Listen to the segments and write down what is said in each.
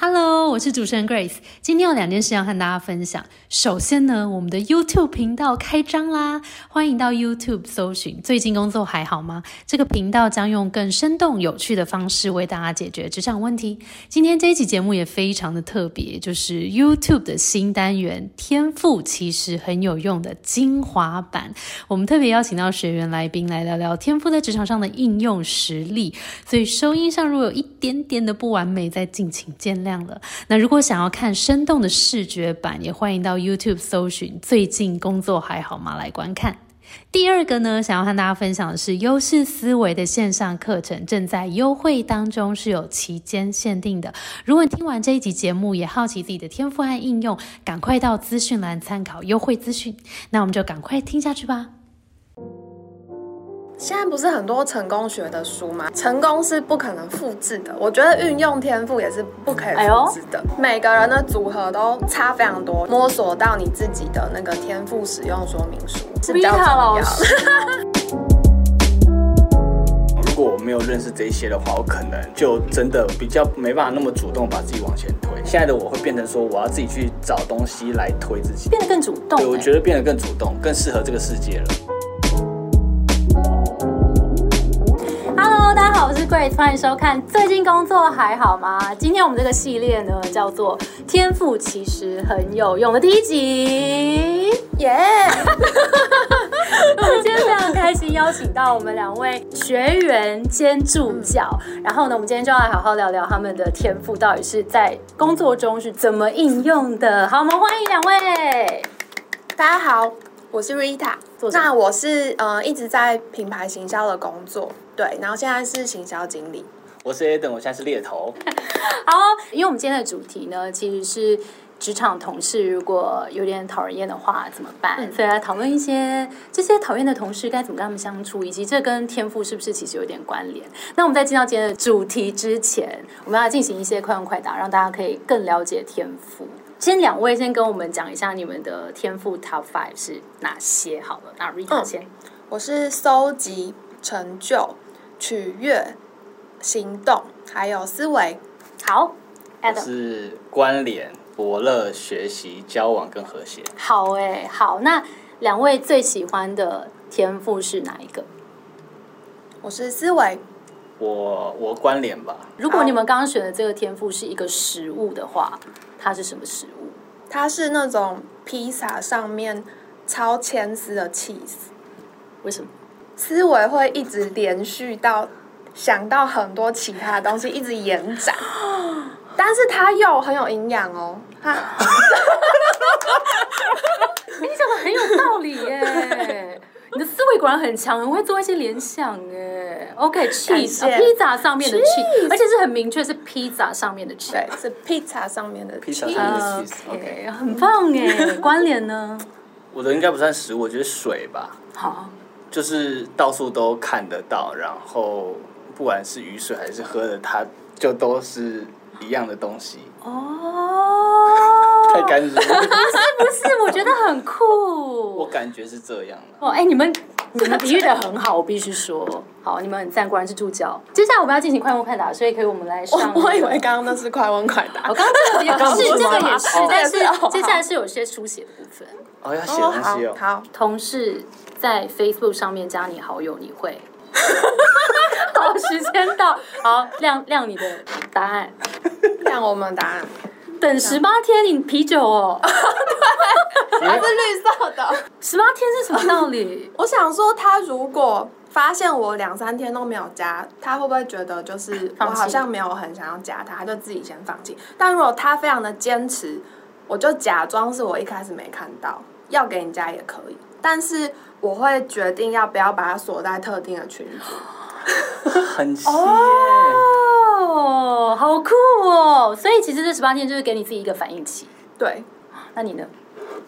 Hello，我是主持人 Grace。今天有两件事要和大家分享。首先呢，我们的 YouTube 频道开张啦，欢迎到 YouTube 搜寻“最近工作还好吗”这个频道，将用更生动有趣的方式为大家解决职场问题。今天这一期节目也非常的特别，就是 YouTube 的新单元“天赋其实很有用”的精华版。我们特别邀请到学员来宾来聊聊天赋在职场上的应用实例。所以收音上如果有一点点的不完美，再敬请见谅。了。那如果想要看生动的视觉版，也欢迎到 YouTube 搜寻“最近工作还好吗”来观看。第二个呢，想要和大家分享的是优势思维的线上课程正在优惠当中，是有期间限定的。如果你听完这一集节目，也好奇自己的天赋和应用，赶快到资讯栏参考优惠资讯。那我们就赶快听下去吧。现在不是很多成功学的书吗？成功是不可能复制的，我觉得运用天赋也是不可以复制的。每个人的组合都差非常多，摸索到你自己的那个天赋使用说明书是比较重要。如果我没有认识这些的话，我可能就真的比较没办法那么主动把自己往前推。现在的我会变成说，我要自己去找东西来推自己，变得更主动。对，我觉得变得更主动，更适合这个世界了。是 Grace，欢迎收看。最近工作还好吗？今天我们这个系列呢，叫做“天赋其实很有用”的第一集，耶！我们今天非常开心，邀请到我们两位学员兼助教。然后呢，我们今天就要来好好聊聊他们的天赋到底是在工作中是怎么应用的。好，我们欢迎两位。大家好，我是 Rita。那我是呃一直在品牌行销的工作。对，然后现在是行销经理。我是 Eden，我现在是猎头。好，因为我们今天的主题呢，其实是职场同事如果有点讨人厌的话怎么办？所以来讨论一些这些讨厌的同事该怎么跟他们相处，以及这跟天赋是不是其实有点关联？那我们在进到今天的主题之前，我们要进行一些快问快答，让大家可以更了解天赋。先两位先跟我们讲一下你们的天赋 Top Five 是哪些？好了，那 Rita 先，我是搜集成就。取悦、行动，还有思维。好，，Adam 是关联、伯乐、学习、交往跟和谐。好哎，好。那两位最喜欢的天赋是哪一个？我是思维。我我关联吧。如果你们刚刚选的这个天赋是一个食物的话，它是什么食物？它是那种披萨上面超千丝的 cheese。为什么？思维会一直连续到想到很多其他的东西，一直延展，但是它又很有营养哦。哈，你讲的很有道理耶，你的思维果然很强，很会做一些联想哎。OK，cheese，披萨上面的 cheese，而且是很明确是披萨上面的 cheese，对，是披萨上面的 cheese，OK，很棒哎。关联呢？我的应该不算食物，我觉得水吧。好。就是到处都看得到，然后不管是雨水还是喝的，它就都是一样的东西。哦，太干净。不是不是，我觉得很酷。我感觉是这样哦，哎，你们你们比喻的很好，我必须说，好，你们很赞，果然是助教。接下来我们要进行快问快答，所以可以我们来上。我以为刚刚那是快问快答，我刚刚 这个也是，这个也是，但是接下来是有些书写的部分。哦，要写东西哦。好，同事。在 Facebook 上面加你好友，你会？好，时间到，好亮亮你的答案，亮我们答案。等十八天，你啤酒哦，还是绿色的。十八天是什么道理？我想说，他如果发现我两三天都没有加，他会不会觉得就是我好像没有很想要加他，他就自己先放弃？但如果他非常的坚持，我就假装是我一开始没看到，要给你加也可以，但是。我会决定要不要把它锁在特定的群组，很细哦，好酷哦！所以其实这十八天就是给你自己一个反应期。对，那你呢？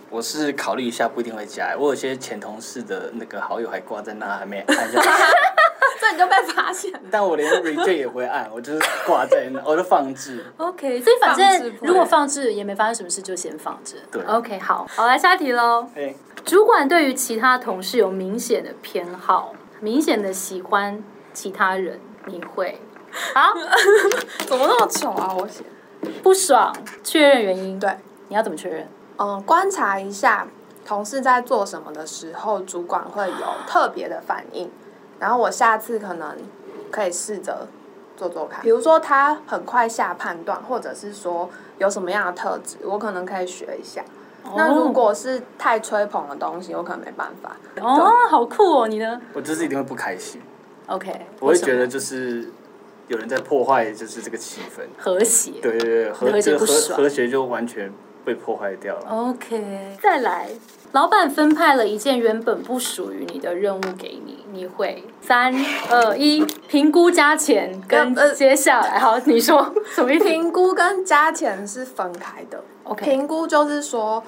我是考虑一下，不一定会加。我有些前同事的那个好友还挂在那，还没按下。这你就被发现。但我连 reject 也不会按，我就是挂在那，我就放置。OK，所以反正如果放置也没发生什么事，就先放置。对，OK，好，好来下一题喽。哎主管对于其他同事有明显的偏好，明显的喜欢其他人，你会？好 怎么那么丑啊？我写不爽，确认原因。对，你要怎么确认？嗯，观察一下同事在做什么的时候，主管会有特别的反应，然后我下次可能可以试着做做看。比如说他很快下判断，或者是说有什么样的特质，我可能可以学一下。那如果是太吹捧的东西，我可能没办法。哦，好酷哦！你呢？我就是一定会不开心。OK，我会觉得就是有人在破坏，就是这个气氛和谐。对对对，和谐和和谐就完全被破坏掉了。OK，再来，老板分派了一件原本不属于你的任务给你，你会三二一评估加钱跟接下来好，你说什么？评估跟加钱是分开的。OK，评估就是说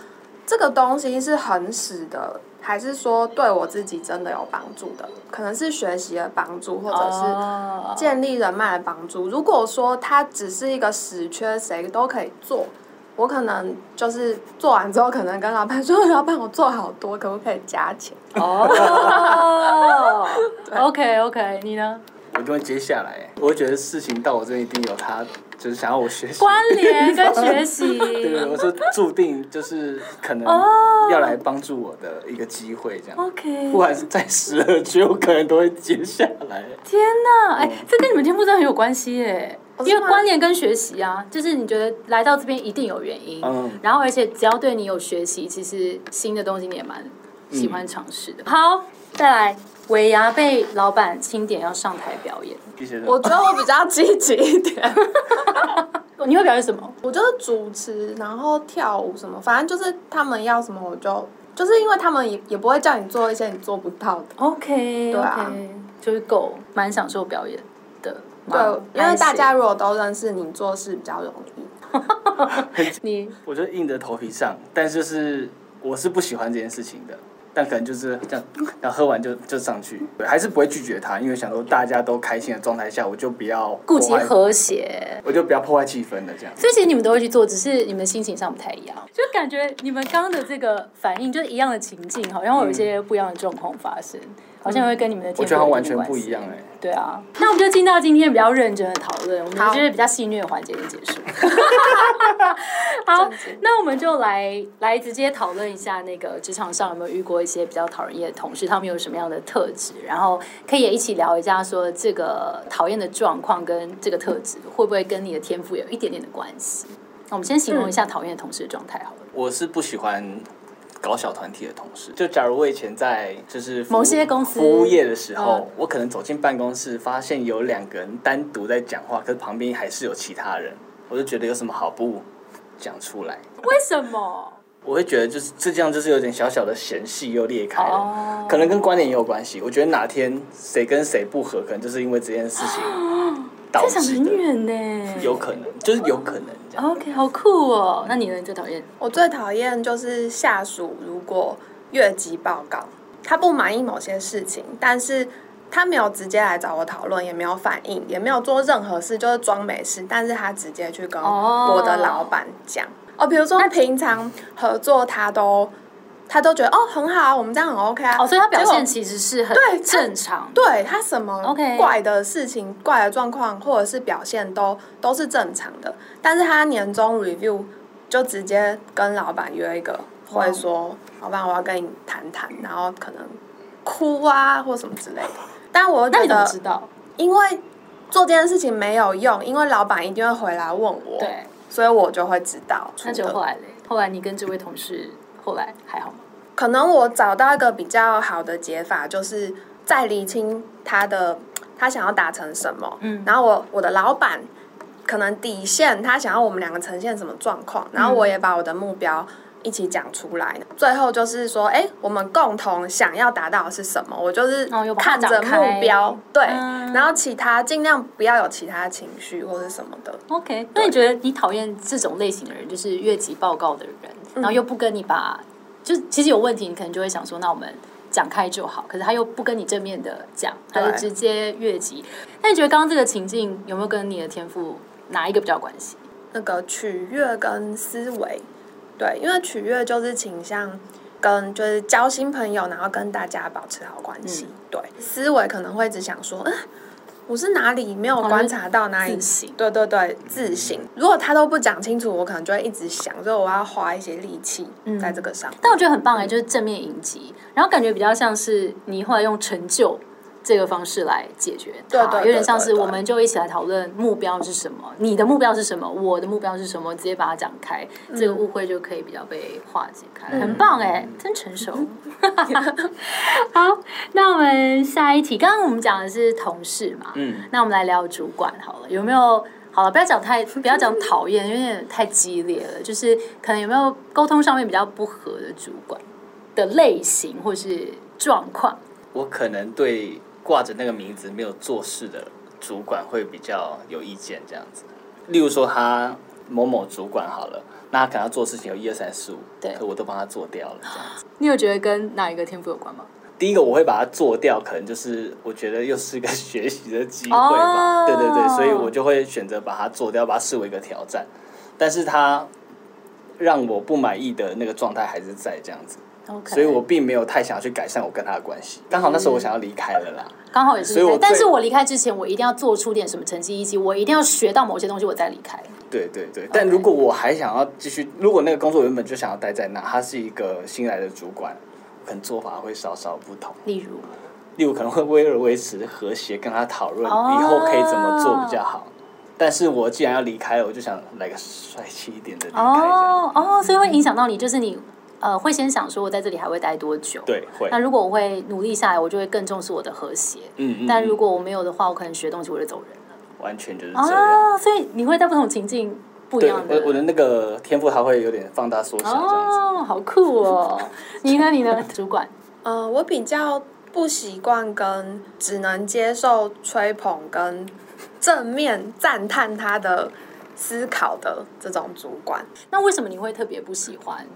这个东西是很死的。还是说对我自己真的有帮助的，可能是学习的帮助，或者是建立人脉的帮助。如果说它只是一个死缺，谁都可以做，我可能就是做完之后，可能跟老板 说：“老板，我做好多，可不可以加钱？” 哦，OK OK，你呢？我就会接下来，我会觉得事情到我这边一定有他。就是想要我学习，关联跟学习。对，我说注定就是可能要来帮助我的一个机会，这样。OK。不管是在十二区，我可能都会接下来。天哪，哎，这跟你们天赋真的很有关系耶。因为关联跟学习啊，就是你觉得来到这边一定有原因。嗯。然后，而且只要对你有学习，其实新的东西你也蛮喜欢尝试的。好，再来。尾牙被老板钦点要上台表演，我觉得我比较积极一点。你会表演什么？我就是主持，然后跳舞什么，反正就是他们要什么我就，就是因为他们也也不会叫你做一些你做不到的。OK，对啊，就是够蛮享受表演的。对，因为大家如果都认识你，做事比较容易。你，我就硬着头皮上，但就是我是不喜欢这件事情的。但可能就是这样，然后喝完就就上去，对，还是不会拒绝他，因为想说大家都开心的状态下，我就不要顾及和谐，我就不要破坏气氛的，这样。所以其实你们都会去做，只是你们心情上不太一样，就感觉你们刚刚的这个反应就是一样的情境，好像有一些不一样的状况发生。好像会跟你们的我觉得完全不一样哎。对啊，那我们就进到今天比较认真的讨论，我们就是比较戏虐环节的结束。好，那我们就来来直接讨论一下，那个职场上有没有遇过一些比较讨人厌的同事，他们有什么样的特质，然后可以也一起聊一下，说这个讨厌的状况跟这个特质会不会跟你的天赋有一点点的关系？那我们先形容一下讨厌的同事的状态好了。我是不喜欢。搞小团体的同事，就假如我以前在就是某些公司服务业的时候，我可能走进办公室，发现有两个人单独在讲话，可是旁边还是有其他人，我就觉得有什么好不讲出来？为什么？我会觉得就是这样，就是有点小小的嫌隙又裂开了，可能跟观点也有关系。我觉得哪天谁跟谁不和，可能就是因为这件事情 导致的。很远呢，有可能，就是有可能。OK，好酷哦！那你呢？最讨厌？我最讨厌就是下属如果越级报告，他不满意某些事情，但是他没有直接来找我讨论，也没有反应，也没有做任何事，就是装没事，但是他直接去跟我的老板讲哦，比如说平常合作他都。他都觉得哦很好啊，我们这样很 OK 啊。哦，所以他表现其实是很对正常。对他什么 OK 怪的事情、怪的状况，或者是表现都都是正常的。但是他年终 review 就直接跟老板约一个会，说老板我要跟你谈谈，然后可能哭啊或什么之类的。但我觉得，知道？因为做这件事情没有用，因为老板一定会回来问我，对，所以我就会知道。那就后来嘞，后来你跟这位同事后来还好吗？可能我找到一个比较好的解法，就是再理清他的他想要达成什么。嗯，然后我我的老板可能底线，他想要我们两个呈现什么状况，然后我也把我的目标一起讲出来。最后就是说，哎，我们共同想要达到的是什么？我就是看着目标，对，然后其他尽量不要有其他情绪或者什么的。OK，那你觉得你讨厌这种类型的人，就是越级报告的人，然后又不跟你把。就其实有问题，你可能就会想说，那我们讲开就好。可是他又不跟你正面的讲，他就直接越级。那你觉得刚刚这个情境有没有跟你的天赋哪一个比较关系？那个取悦跟思维，对，因为取悦就是倾向跟就是交新朋友，然后跟大家保持好关系。对，思维可能会只想说，嗯，我是哪里没有观察到哪里？自。对对对，自省。如果他都不讲清楚，我可能就会一直想，所以我要花一些力气在这个上。但我觉得很棒哎，就是正面迎击，然后感觉比较像是你后来用成就。这个方式来解决，对对，有点像是我们就一起来讨论目标是什么，你的目标是什么，我的目标是什么，直接把它讲开，这个误会就可以比较被化解开，很棒哎，真成熟。好，那我们下一题，刚刚我们讲的是同事嘛，嗯，那我们来聊主管好了，有没有？好了，不要讲太，不要讲讨厌，有点太激烈了，就是可能有没有沟通上面比较不合的主管的类型或是状况？我可能对。挂着那个名字没有做事的主管会比较有意见，这样子。例如说，他某某主管好了，那他可能要做事情有一二三四五，对，可我都帮他做掉了，这样子。你有觉得跟哪一个天赋有关吗？第一个我会把它做掉，可能就是我觉得又是一个学习的机会吧。对对对，所以我就会选择把它做掉，把它视为一个挑战。但是它让我不满意的那个状态还是在这样子。所以我并没有太想要去改善我跟他的关系。刚好那时候我想要离开了啦，刚好也是。所以，但是我离开之前，我一定要做出点什么成绩，以及我一定要学到某些东西，我再离开。对对对。但如果我还想要继续，如果那个工作原本就想要待在那，他是一个新来的主管，可能做法会稍稍不同。例如，例如可能会为了维持和谐，跟他讨论以后可以怎么做比较好。但是我既然要离开了，我就想来个帅气一点的离开。哦哦，所以会影响到你，就是你。呃，会先想说我在这里还会待多久？对，会。那如果我会努力下来，我就会更重视我的和谐。嗯嗯。但如果我没有的话，我可能学东西我就走人了。完全就是这样。所以你会在不同情境不一样的。我我的那个天赋，还会有点放大缩小。哦，好酷哦！你呢？你呢？主管？呃，我比较不习惯跟只能接受吹捧跟正面赞叹他的思考的这种主管。那为什么你会特别不喜欢？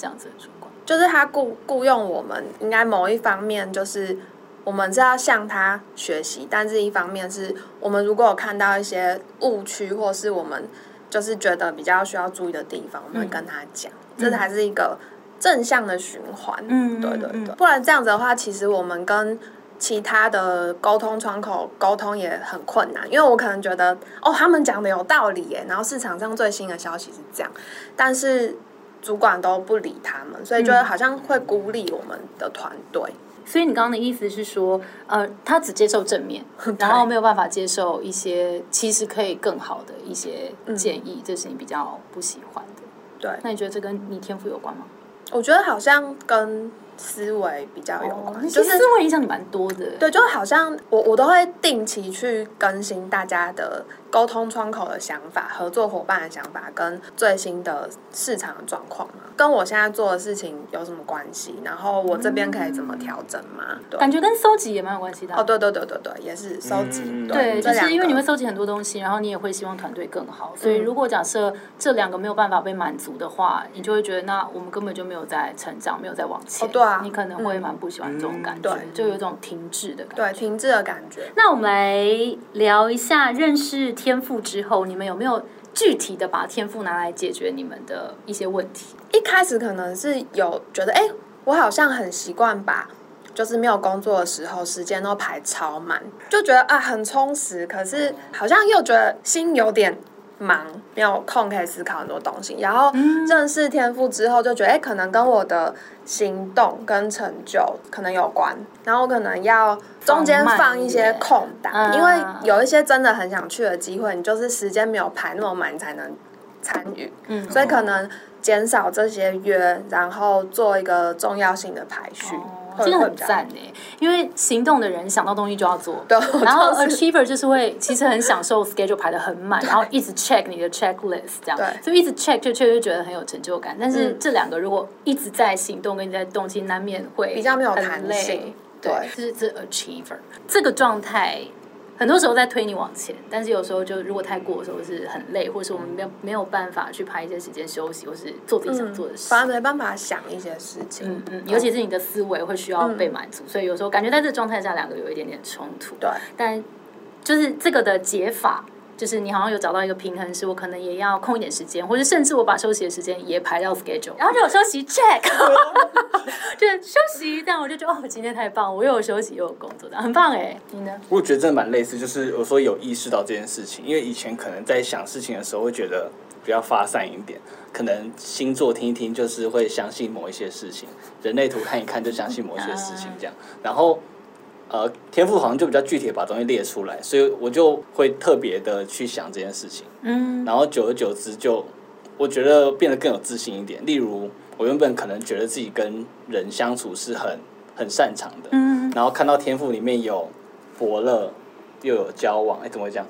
这样子的主管，就是他雇雇佣我们，应该某一方面就是我们是要向他学习，但是一方面是我们如果有看到一些误区，或是我们就是觉得比较需要注意的地方，我们会跟他讲，这才是一个正向的循环。嗯，对对对，不然这样子的话，其实我们跟其他的沟通窗口沟通也很困难，因为我可能觉得哦，他们讲的有道理耶，然后市场上最新的消息是这样，但是。主管都不理他们，所以觉得好像会孤立我们的团队。所以你刚刚的意思是说，呃，他只接受正面，然后没有办法接受一些其实可以更好的一些建议，这是你比较不喜欢的。对，那你觉得这跟你天赋有关吗？我觉得好像跟。思维比较有关，就是思维影响你蛮多的。对，就好像我我都会定期去更新大家的沟通窗口的想法、合作伙伴的想法跟最新的市场的状况嘛，跟我现在做的事情有什么关系？然后我这边可以怎么调整吗？感觉跟收集也蛮有关系的。哦，对对对对对，也是收集。对，就是因为你会收集很多东西，然后你也会希望团队更好。所以如果假设这两个没有办法被满足的话，你就会觉得那我们根本就没有在成长，没有在往前。对。你可能会蛮不喜欢这种感觉，就有一种停滞的感觉。对，停滞的感觉。那我们来聊一下认识天赋之后，你们有没有具体的把天赋拿来解决你们的一些问题？一开始可能是有觉得，哎，我好像很习惯把，就是没有工作的时候，时间都排超满，就觉得啊很充实。可是好像又觉得心有点。忙没有空可以思考很多东西，然后认识天赋之后就觉得，哎，可能跟我的行动跟成就可能有关，然后可能要中间放一些空档，因为有一些真的很想去的机会，你就是时间没有排那么满才能参与，嗯，所以可能减少这些约，然后做一个重要性的排序。真的很赞呢，因为行动的人想到东西就要做，然后 achiever 就是会其实很享受 schedule 排的很满，然后一直 check 你的 checklist 这样，所以一直 check 就确实觉得很有成就感。但是这两个如果一直在行动跟你在动，其实难免会比较没有弹性。对，这是这 achiever 这个状态。很多时候在推你往前，但是有时候就如果太过的时候是很累，或是我们没有没有办法去排一些时间休息，或是做自己想做的事，反而没办法想一些事情。嗯嗯，尤其是你的思维会需要被满足，所以有时候感觉在这状态下，两个有一点点冲突。对，但就是这个的解法。就是你好像有找到一个平衡，是我可能也要空一点时间，或者甚至我把休息的时间也排到 schedule，然后就有休息 check，就是休息，这样我就觉得哦，今天太棒，我又有休息又有工作的，很棒哎。你呢？我觉得真的蛮类似，就是有时候有意识到这件事情，因为以前可能在想事情的时候会觉得比较发散一点，可能星座听一听就是会相信某一些事情，人类图看一看就相信某一些事情 这样，然后。呃，天赋好像就比较具体，把东西列出来，所以我就会特别的去想这件事情。嗯，然后久而久之，就我觉得变得更有自信一点。例如，我原本可能觉得自己跟人相处是很很擅长的，嗯，然后看到天赋里面有伯乐，又有交往，哎，怎么会这样？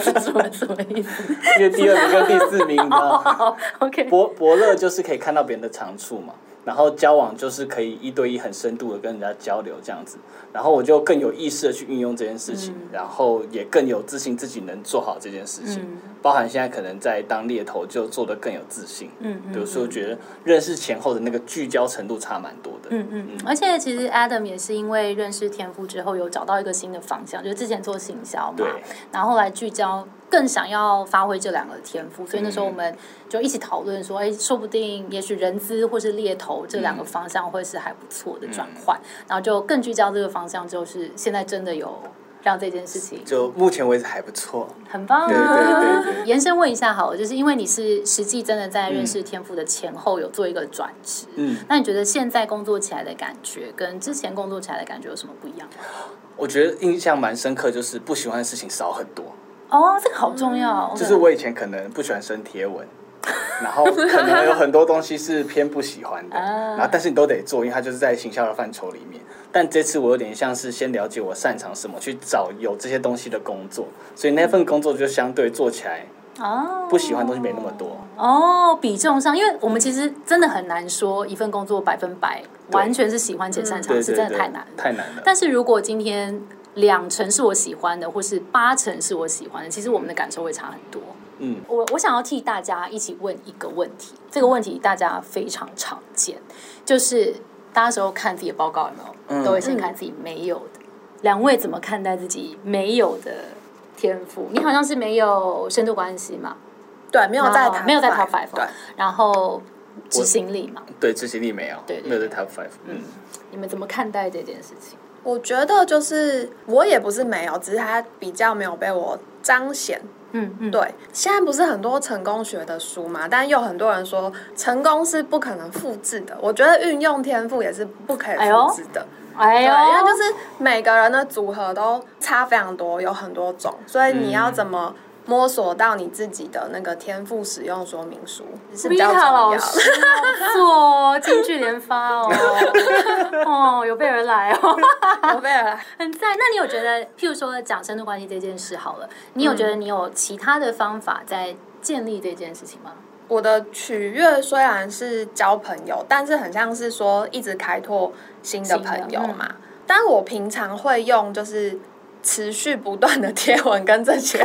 什么什么意思？因为第二名跟第四名，你知道？OK，伯伯乐就是可以看到别人的长处嘛。然后交往就是可以一对一很深度的跟人家交流这样子，然后我就更有意识的去运用这件事情，然后也更有自信自己能做好这件事情，包含现在可能在当猎头就做的更有自信，嗯嗯，有时候觉得认识前后的那个聚焦程度差蛮多的，嗯嗯嗯，而且其实 Adam 也是因为认识天赋之后有找到一个新的方向，就是之前做行销嘛，然后后来聚焦。更想要发挥这两个天赋，所以那时候我们就一起讨论说，哎，说不定也许人资或是猎头这两个方向会是还不错的转换，然后就更聚焦这个方向，就是现在真的有让这件事情，就目前为止还不错，很棒。对对对。延伸问一下，好，了，就是因为你是实际真的在认识天赋的前后有做一个转职，嗯，那你觉得现在工作起来的感觉跟之前工作起来的感觉有什么不一样？我觉得印象蛮深刻，就是不喜欢的事情少很多。哦，这个好重要。就是我以前可能不喜欢生贴文，然后可能有很多东西是偏不喜欢的，然后但是你都得做，因为它就是在行销的范畴里面。但这次我有点像是先了解我擅长什么，去找有这些东西的工作，所以那份工作就相对做起来哦，不喜欢东西没那么多哦。比重上，因为我们其实真的很难说一份工作百分百完全是喜欢且擅长，是真的太难太难了。但是如果今天。两成是我喜欢的，或是八成是我喜欢的，其实我们的感受会差很多。嗯，我我想要替大家一起问一个问题，这个问题大家非常常见，就是大家时候看自己的报告有没有，都会先看自己没有的。两位怎么看待自己没有的天赋？你好像是没有深度关系嘛？对，没有在没有在 top five，对。然后执行力嘛？对，执行力没有，对，没有在 top five。嗯，你们怎么看待这件事情？我觉得就是我也不是没有，只是他比较没有被我彰显。嗯嗯，对。现在不是很多成功学的书嘛，但又很多人说成功是不可能复制的。我觉得运用天赋也是不可以复制的。哎呦，因为就是每个人的组合都差非常多，有很多种，所以你要怎么？摸索到你自己的那个天赋使用说明书是比较重要的。错，金句连发哦，哦，有备而来哦，有备而来，很赞。那你有觉得，譬如说讲深度关系这件事好了，你有觉得你有其他的方法在建立这件事情吗？我的取悦虽然是交朋友，但是很像是说一直开拓新的朋友嘛。但我平常会用就是。持续不断的贴文跟这些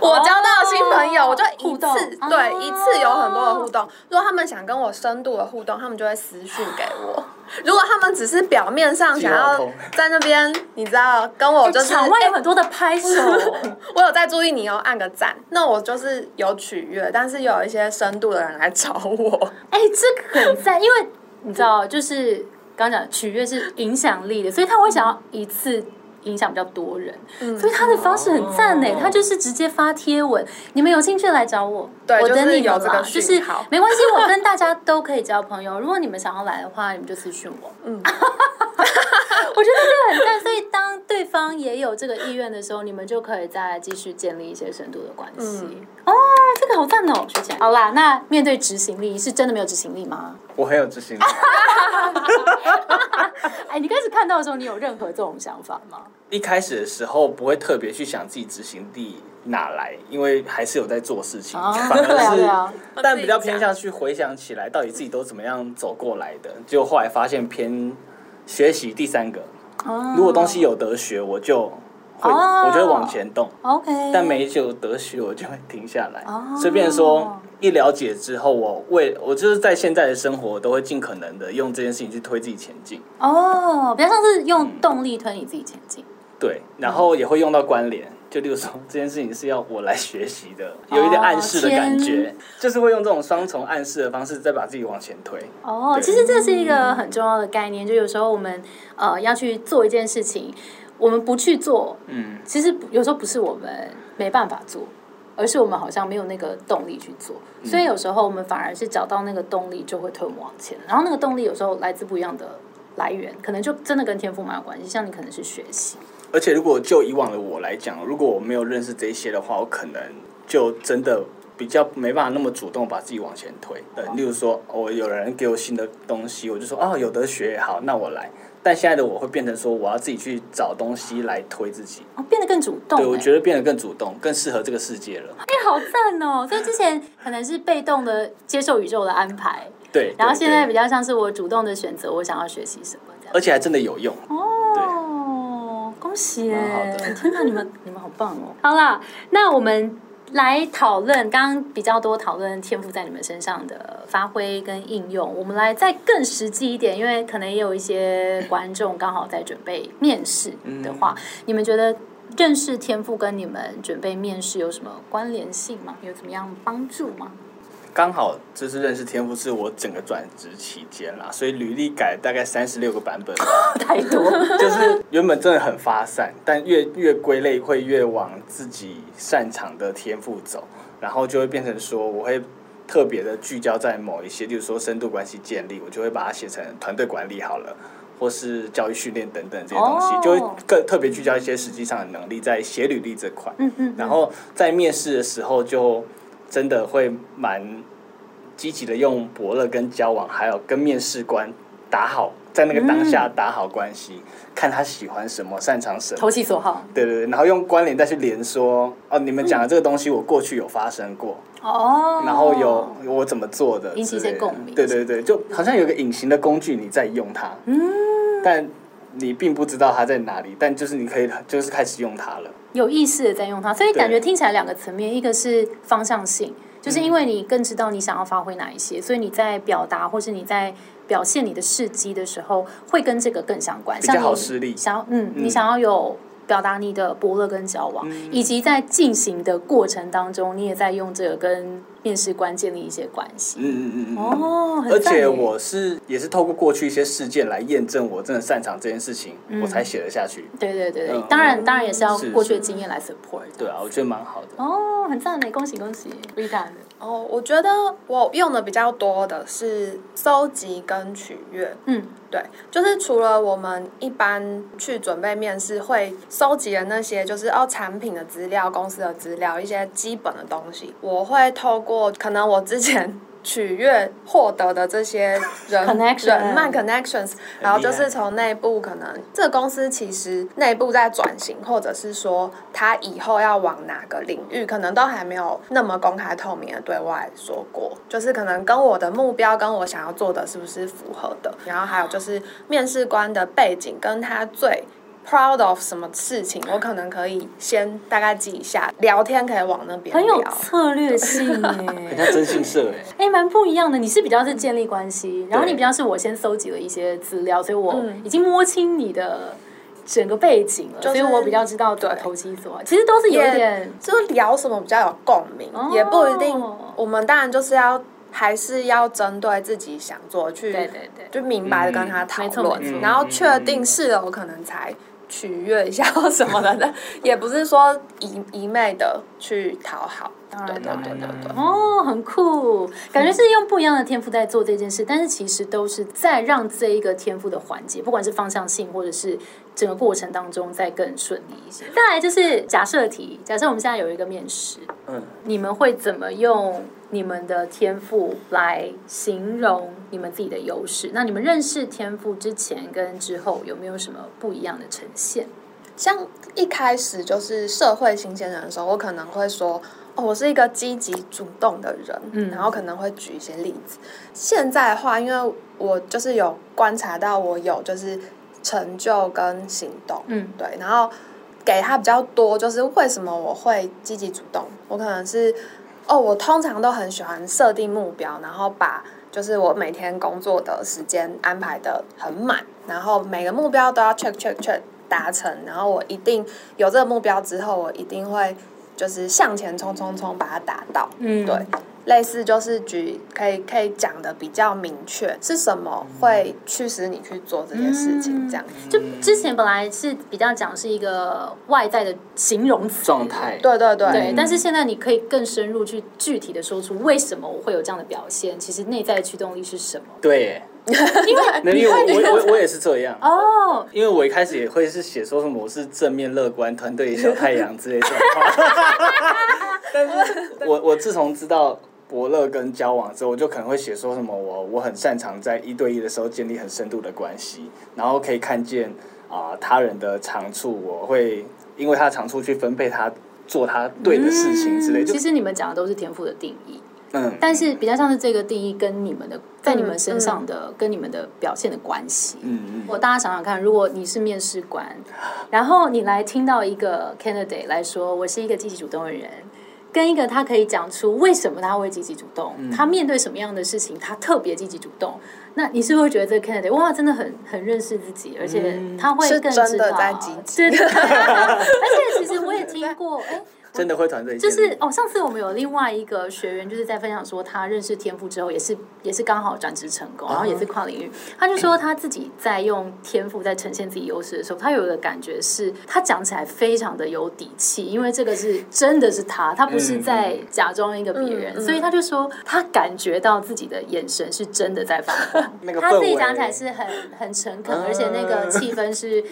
我交到新朋友，我就一次对一次有很多的互动。如果他们想跟我深度的互动，他们就会私讯给我。如果他们只是表面上想要在那边，你知道跟我就是场外有很多的拍手，我有在注意你哦，按个赞。那我就是有取悦，但是有一些深度的人来找我。哎，这个很赞，因为你知道，就是刚讲取悦是影响力的，所以他会想要一次。影响比较多人，所以他的方式很赞呢。他就是直接发贴文，你们有兴趣来找我，我等你们啦。就是没关系，我跟大家都可以交朋友。如果你们想要来的话，你们就私讯我。嗯，我觉得这个很赞。所以当对方也有这个意愿的时候，你们就可以再继续建立一些深度的关系。哦，这个好赞哦，学起来。好啦，那面对执行力，是真的没有执行力吗？我很有执行力。哎，你开始看到的时候，你有任何这种想法吗？一开始的时候不会特别去想自己执行力哪来，因为还是有在做事情，反而是，但比较偏向去回想起来，到底自己都怎么样走过来的。就后来发现偏学习第三个，如果东西有得学，我就。会，我就会往前动。OK，但没有得学，我就会停下来。随便说，一了解之后，我为我就是在现在的生活，都会尽可能的用这件事情去推自己前进。哦，比较像是用动力推你自己前进。对，然后也会用到关联，就例如说这件事情是要我来学习的，有一点暗示的感觉，就是会用这种双重暗示的方式再把自己往前推。哦，其实这是一个很重要的概念，就有时候我们呃要去做一件事情，我们不去做，嗯，其实有时候不是我们没办法做，而是我们好像没有那个动力去做，所以有时候我们反而是找到那个动力，就会推我们往前。然后那个动力有时候来自不一样的来源，可能就真的跟天赋蛮有关系。像你可能是学习。而且，如果就以往的我来讲，如果我没有认识这些的话，我可能就真的比较没办法那么主动把自己往前推。对，例如说，我有人给我新的东西，我就说哦，有的学，好，那我来。但现在的我会变成说，我要自己去找东西来推自己，哦，变得更主动。对，我觉得变得更主动，更适合这个世界了。哎，好赞哦！所以之前可能是被动的接受宇宙的安排，对，然后现在比较像是我主动的选择，我想要学习什么这样，而且还真的有用哦。恭喜！天哪，你们你们好棒哦！好啦，那我们来讨论，刚刚比较多讨论天赋在你们身上的发挥跟应用。我们来再更实际一点，因为可能也有一些观众刚好在准备面试的话，你们觉得认识天赋跟你们准备面试有什么关联性吗？有怎么样帮助吗？刚好这次认识天赋是我整个转职期间啦，所以履历改大概三十六个版本，太多。就是原本真的很发散，但越越归类会越往自己擅长的天赋走，然后就会变成说我会特别的聚焦在某一些，就是说深度关系建立，我就会把它写成团队管理好了，或是教育训练等等这些东西，就会更特别聚焦一些实际上的能力在写履历这块。嗯嗯。然后在面试的时候就。真的会蛮积极的，用伯乐跟交往，还有跟面试官打好，在那个当下打好关系，看他喜欢什么，擅长什么，投其所好。对对对，然后用关联再去连说，哦，你们讲的这个东西，我过去有发生过。哦，然后有我怎么做的，引起一些共鸣。对对对，就好像有个隐形的工具你在用它，嗯，但你并不知道它在哪里，但就是你可以就是开始用它了。有意识的在用它，所以感觉听起来两个层面，一个是方向性，就是因为你更知道你想要发挥哪一些，所以你在表达或是你在表现你的事迹的时候，会跟这个更相关。比较好施力，想要嗯，你想要有。表达你的伯乐跟交往，以及在进行的过程当中，你也在用这个跟面试官建立一些关系。嗯嗯嗯哦，而且我是也是透过过去一些事件来验证我真的擅长这件事情，我才写了下去。对对对对，当然当然也是要过去的经验来 support。对啊，我觉得蛮好的。哦，很赞的，恭喜恭喜。哦，我觉得我用的比较多的是搜集跟取悦。嗯，对，就是除了我们一般去准备面试会搜集的那些，就是哦产品的资料、公司的资料、一些基本的东西，我会透过可能我之前。取悦获得的这些人人脉 connections，然后就是从内部可能这个公司其实内部在转型，或者是说他以后要往哪个领域，可能都还没有那么公开透明的对外说过。就是可能跟我的目标跟我想要做的是不是符合的，然后还有就是面试官的背景跟他最。Proud of 什么事情，我可能可以先大概记一下，聊天可以往那边很有策略性哎，很像征信社哎，哎，蛮不一样的。你是比较是建立关系，然后你比较是我先搜集了一些资料，所以我已经摸清你的整个背景了，所以我比较知道对投其所。其实都是有点，就是聊什么比较有共鸣，也不一定。我们当然就是要还是要针对自己想做去，对对对，就明白的跟他讨论，然后确定是了，我可能才。取悦一下 或什么的，也不是说一一昧的去讨好。对对对对对。哦，很酷，感觉是用不一样的天赋在做这件事，但是其实都是在让这一个天赋的环节，不管是方向性或者是整个过程当中，再更顺利一些。再来就是假设题，假设我们现在有一个面试，嗯，你们会怎么用？你们的天赋来形容你们自己的优势。那你们认识天赋之前跟之后有没有什么不一样的呈现？像一开始就是社会新鲜人的时候，我可能会说：“哦，我是一个积极主动的人。”嗯，然后可能会举一些例子。现在的话，因为我就是有观察到我有就是成就跟行动，嗯，对，然后给他比较多，就是为什么我会积极主动？我可能是。哦，我通常都很喜欢设定目标，然后把就是我每天工作的时间安排的很满，然后每个目标都要 check check check 达成，然后我一定有这个目标之后，我一定会就是向前冲冲冲把它达到。嗯，对。类似就是举可以可以讲的比较明确是什么会驱使你去做这件事情，这样就之前本来是比较讲是一个外在的形容词。状态，对对对。对，但是现在你可以更深入去具体的说出为什么我会有这样的表现，其实内在的驱动力是什么？对，因为 因为我我我也是这样。哦，因为我一开始也会是写说什么我是正面乐观团队小太阳之类的 但是我我自从知道。伯乐跟交往之后，我就可能会写说什么我我很擅长在一对一的时候建立很深度的关系，然后可以看见啊他人的长处，我会因为他的长处去分配他做他对的事情之类。其实你们讲的都是天赋的定义，嗯，但是比较像是这个定义跟你们的在你们身上的跟你们的表现的关系。嗯嗯。我大家想想看，如果你是面试官，然后你来听到一个 candidate 来说，我是一个积极主动的人。跟一个他可以讲出为什么他会积极主动，他面对什么样的事情他特别积极主动，那你是不是会觉得这个 candidate 哇真的很很认识自己，而且他会更知道，对的，而且其实我也听过，哎。真的会团队，就是哦。上次我们有另外一个学员，就是在分享说，他认识天赋之后，也是也是刚好转职成功，然后也是跨领域。他就说他自己在用天赋在呈现自己优势的时候，他有一个感觉是，他讲起来非常的有底气，因为这个是真的是他，他不是在假装一个别人，所以他就说他感觉到自己的眼神是真的在发光。他自己讲起来是很很诚恳，而且那个气氛是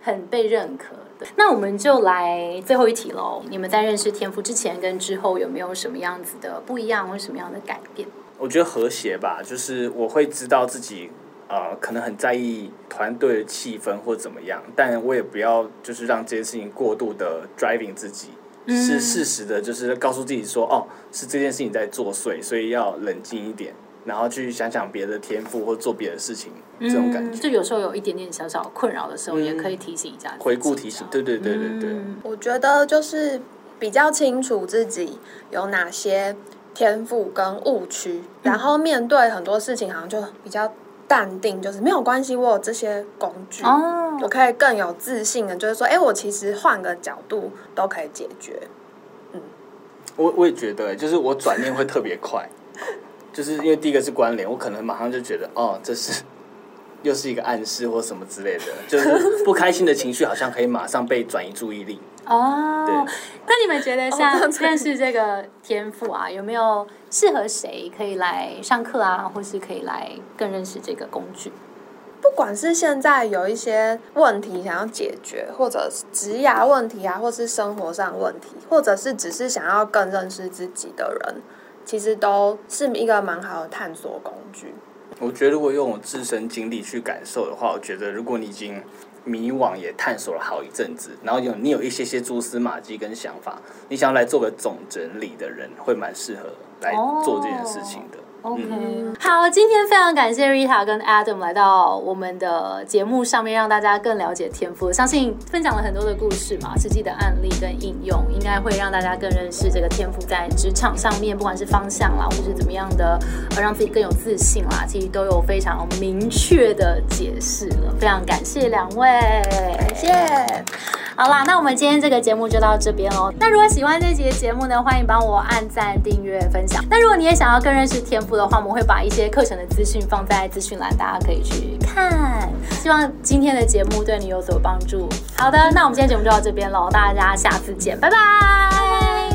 很被认可。那我们就来最后一题喽。你们在认识天赋之前跟之后有没有什么样子的不一样，或什么样的改变？我觉得和谐吧，就是我会知道自己呃可能很在意团队的气氛或怎么样，但我也不要就是让这件事情过度的 driving 自己，是适时的，就是告诉自己说哦，是这件事情在作祟，所以要冷静一点。然后去想想别的天赋或做别的事情，这种感觉。就有时候有一点点小小困扰的时候，也可以提醒一下。回顾提醒，对对对对对。我觉得就是比较清楚自己有哪些天赋跟误区，然后面对很多事情，好像就比较淡定，就是没有关系，我有这些工具，我可以更有自信的，就是说，哎，我其实换个角度都可以解决。嗯，我我也觉得，就是我转念会特别快。就是因为第一个是关联，我可能马上就觉得哦，这是又是一个暗示或什么之类的，就是不开心的情绪好像可以马上被转移注意力。哦，对。那你们觉得像认识这个天赋啊，有没有适合谁可以来上课啊，或是可以来更认识这个工具？不管是现在有一些问题想要解决，或者是职涯问题啊，或是生活上问题，或者是只是想要更认识自己的人。其实都是一个蛮好的探索工具。我觉得，如果用我自身经历去感受的话，我觉得如果你已经迷惘，也探索了好一阵子，然后有你有一些些蛛丝马迹跟想法，你想要来做个总整理的人，会蛮适合来做这件事情的。OK，好，今天非常感谢 Rita 跟 Adam 来到我们的节目上面，让大家更了解天赋。相信分享了很多的故事嘛，实际的案例跟应用，应该会让大家更认识这个天赋在职场上面，不管是方向啦，或是怎么样的，呃，让自己更有自信啦，其实都有非常明确的解释了。非常感谢两位，感谢。好啦，那我们今天这个节目就到这边喽。那如果喜欢这集的节目呢，欢迎帮我按赞、订阅、分享。那如果你也想要更认识天赋的话，我们会把一些课程的资讯放在资讯栏，大家可以去看。希望今天的节目对你有所帮助。好的，那我们今天节目就到这边喽，大家下次见，拜拜。